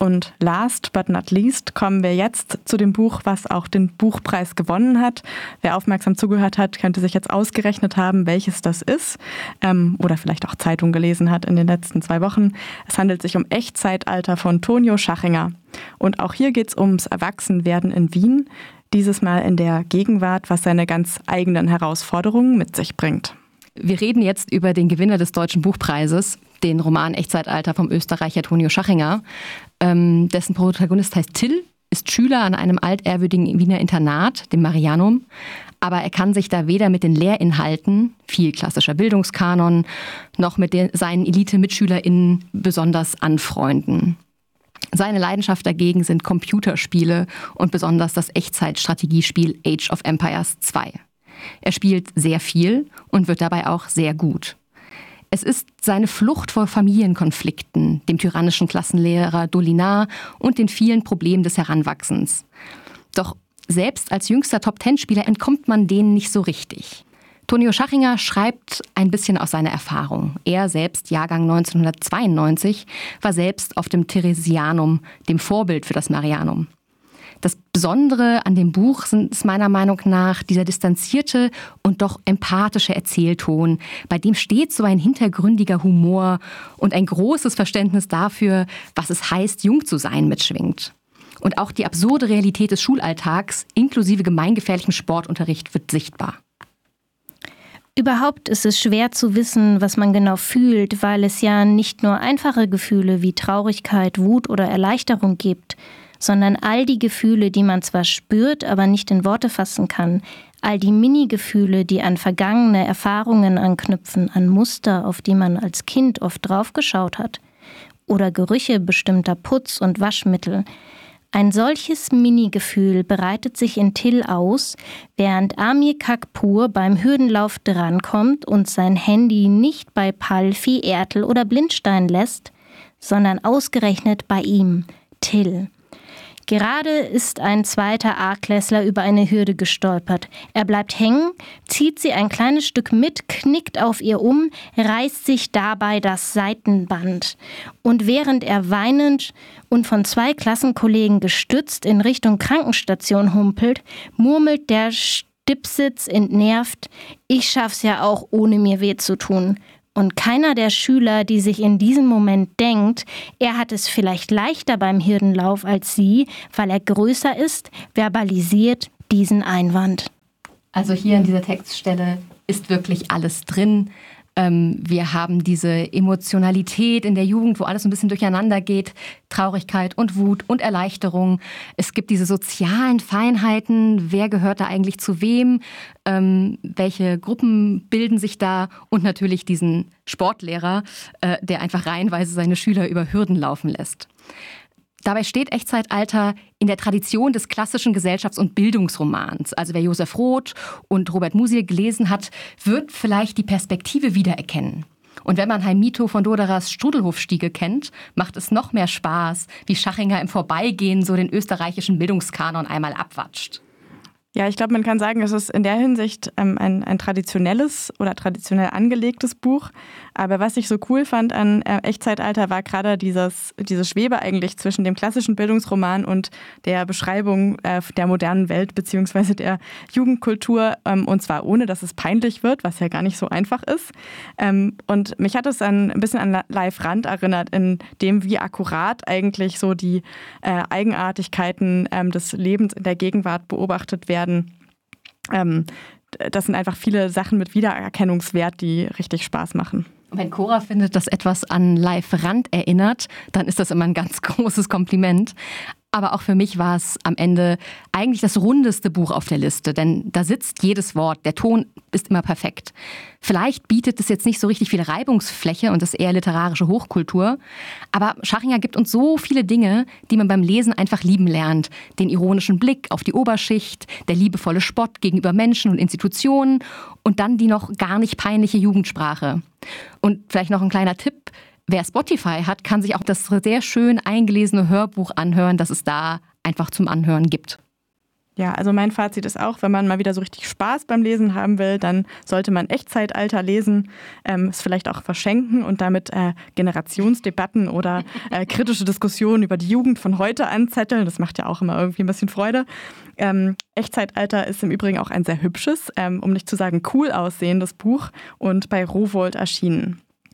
Und last but not least kommen wir jetzt zu dem Buch, was auch den Buchpreis gewonnen hat. Wer aufmerksam zugehört hat, könnte sich jetzt ausgerechnet haben, welches das ist ähm, oder vielleicht auch Zeitung gelesen hat in den letzten zwei Wochen. Es handelt sich um Echtzeitalter von Tonio Schachinger. Und auch hier geht es ums Erwachsenwerden in Wien, dieses Mal in der Gegenwart, was seine ganz eigenen Herausforderungen mit sich bringt. Wir reden jetzt über den Gewinner des Deutschen Buchpreises, den Roman Echtzeitalter vom Österreicher Tonio Schachinger. Ähm, dessen Protagonist heißt Till, ist Schüler an einem altehrwürdigen Wiener Internat, dem Marianum. Aber er kann sich da weder mit den Lehrinhalten, viel klassischer Bildungskanon, noch mit den, seinen Elite-MitschülerInnen besonders anfreunden. Seine Leidenschaft dagegen sind Computerspiele und besonders das Echtzeitstrategiespiel Age of Empires 2. Er spielt sehr viel und wird dabei auch sehr gut. Es ist seine Flucht vor Familienkonflikten, dem tyrannischen Klassenlehrer Dolinar und den vielen Problemen des Heranwachsens. Doch selbst als jüngster Top-Ten-Spieler entkommt man denen nicht so richtig. Tonio Schachinger schreibt ein bisschen aus seiner Erfahrung. Er selbst, Jahrgang 1992, war selbst auf dem Theresianum, dem Vorbild für das Marianum. Das Besondere an dem Buch ist meiner Meinung nach dieser distanzierte und doch empathische Erzählton, bei dem stets so ein hintergründiger Humor und ein großes Verständnis dafür, was es heißt, jung zu sein, mitschwingt. Und auch die absurde Realität des Schulalltags inklusive gemeingefährlichem Sportunterricht wird sichtbar. Überhaupt ist es schwer zu wissen, was man genau fühlt, weil es ja nicht nur einfache Gefühle wie Traurigkeit, Wut oder Erleichterung gibt, sondern all die Gefühle, die man zwar spürt, aber nicht in Worte fassen kann, all die Mini-Gefühle, die an vergangene Erfahrungen anknüpfen, an Muster, auf die man als Kind oft draufgeschaut hat, oder Gerüche bestimmter Putz- und Waschmittel. Ein solches Mini-Gefühl bereitet sich in Till aus, während Amir Kakpur beim Hürdenlauf drankommt und sein Handy nicht bei Palfi, Ertel oder Blindstein lässt, sondern ausgerechnet bei ihm, Till. Gerade ist ein zweiter A-Klässler über eine Hürde gestolpert. Er bleibt hängen, zieht sie ein kleines Stück mit, knickt auf ihr um, reißt sich dabei das Seitenband. Und während er weinend und von zwei Klassenkollegen gestützt in Richtung Krankenstation humpelt, murmelt der Stipsitz entnervt, ich schaff's ja auch ohne mir weh zu tun. Und keiner der Schüler, die sich in diesem Moment denkt, er hat es vielleicht leichter beim Hirdenlauf als sie, weil er größer ist, verbalisiert diesen Einwand. Also hier an dieser Textstelle ist wirklich alles drin. Ähm, wir haben diese Emotionalität in der Jugend, wo alles ein bisschen durcheinander geht, Traurigkeit und Wut und Erleichterung. Es gibt diese sozialen Feinheiten, wer gehört da eigentlich zu wem, ähm, welche Gruppen bilden sich da und natürlich diesen Sportlehrer, äh, der einfach reihenweise seine Schüler über Hürden laufen lässt. Dabei steht Echtzeitalter in der Tradition des klassischen Gesellschafts- und Bildungsromans. Also wer Josef Roth und Robert Musil gelesen hat, wird vielleicht die Perspektive wiedererkennen. Und wenn man Heimito von Doderers Strudelhofstiege kennt, macht es noch mehr Spaß, wie Schachinger im Vorbeigehen so den österreichischen Bildungskanon einmal abwatscht. Ja, ich glaube, man kann sagen, es ist in der Hinsicht ähm, ein, ein traditionelles oder traditionell angelegtes Buch. Aber was ich so cool fand an äh, Echtzeitalter war gerade dieses, diese Schwebe eigentlich zwischen dem klassischen Bildungsroman und der Beschreibung äh, der modernen Welt beziehungsweise der Jugendkultur. Ähm, und zwar ohne, dass es peinlich wird, was ja gar nicht so einfach ist. Ähm, und mich hat es ein bisschen an Live Rand erinnert, in dem, wie akkurat eigentlich so die äh, Eigenartigkeiten ähm, des Lebens in der Gegenwart beobachtet werden werden. Ähm, das sind einfach viele Sachen mit Wiedererkennungswert, die richtig Spaß machen. Wenn Cora findet, dass etwas an Live Rand erinnert, dann ist das immer ein ganz großes Kompliment. Aber auch für mich war es am Ende eigentlich das rundeste Buch auf der Liste, denn da sitzt jedes Wort, der Ton ist immer perfekt. Vielleicht bietet es jetzt nicht so richtig viel Reibungsfläche und das eher literarische Hochkultur, aber Schachinger gibt uns so viele Dinge, die man beim Lesen einfach lieben lernt. Den ironischen Blick auf die Oberschicht, der liebevolle Spott gegenüber Menschen und Institutionen und dann die noch gar nicht peinliche Jugendsprache. Und vielleicht noch ein kleiner Tipp, Wer Spotify hat, kann sich auch das sehr schön eingelesene Hörbuch anhören, das es da einfach zum Anhören gibt. Ja, also mein Fazit ist auch, wenn man mal wieder so richtig Spaß beim Lesen haben will, dann sollte man Echtzeitalter lesen, ähm, es vielleicht auch verschenken und damit äh, Generationsdebatten oder äh, kritische Diskussionen über die Jugend von heute anzetteln. Das macht ja auch immer irgendwie ein bisschen Freude. Ähm, Echtzeitalter ist im Übrigen auch ein sehr hübsches, ähm, um nicht zu sagen cool aussehendes Buch und bei Rowold erschienen.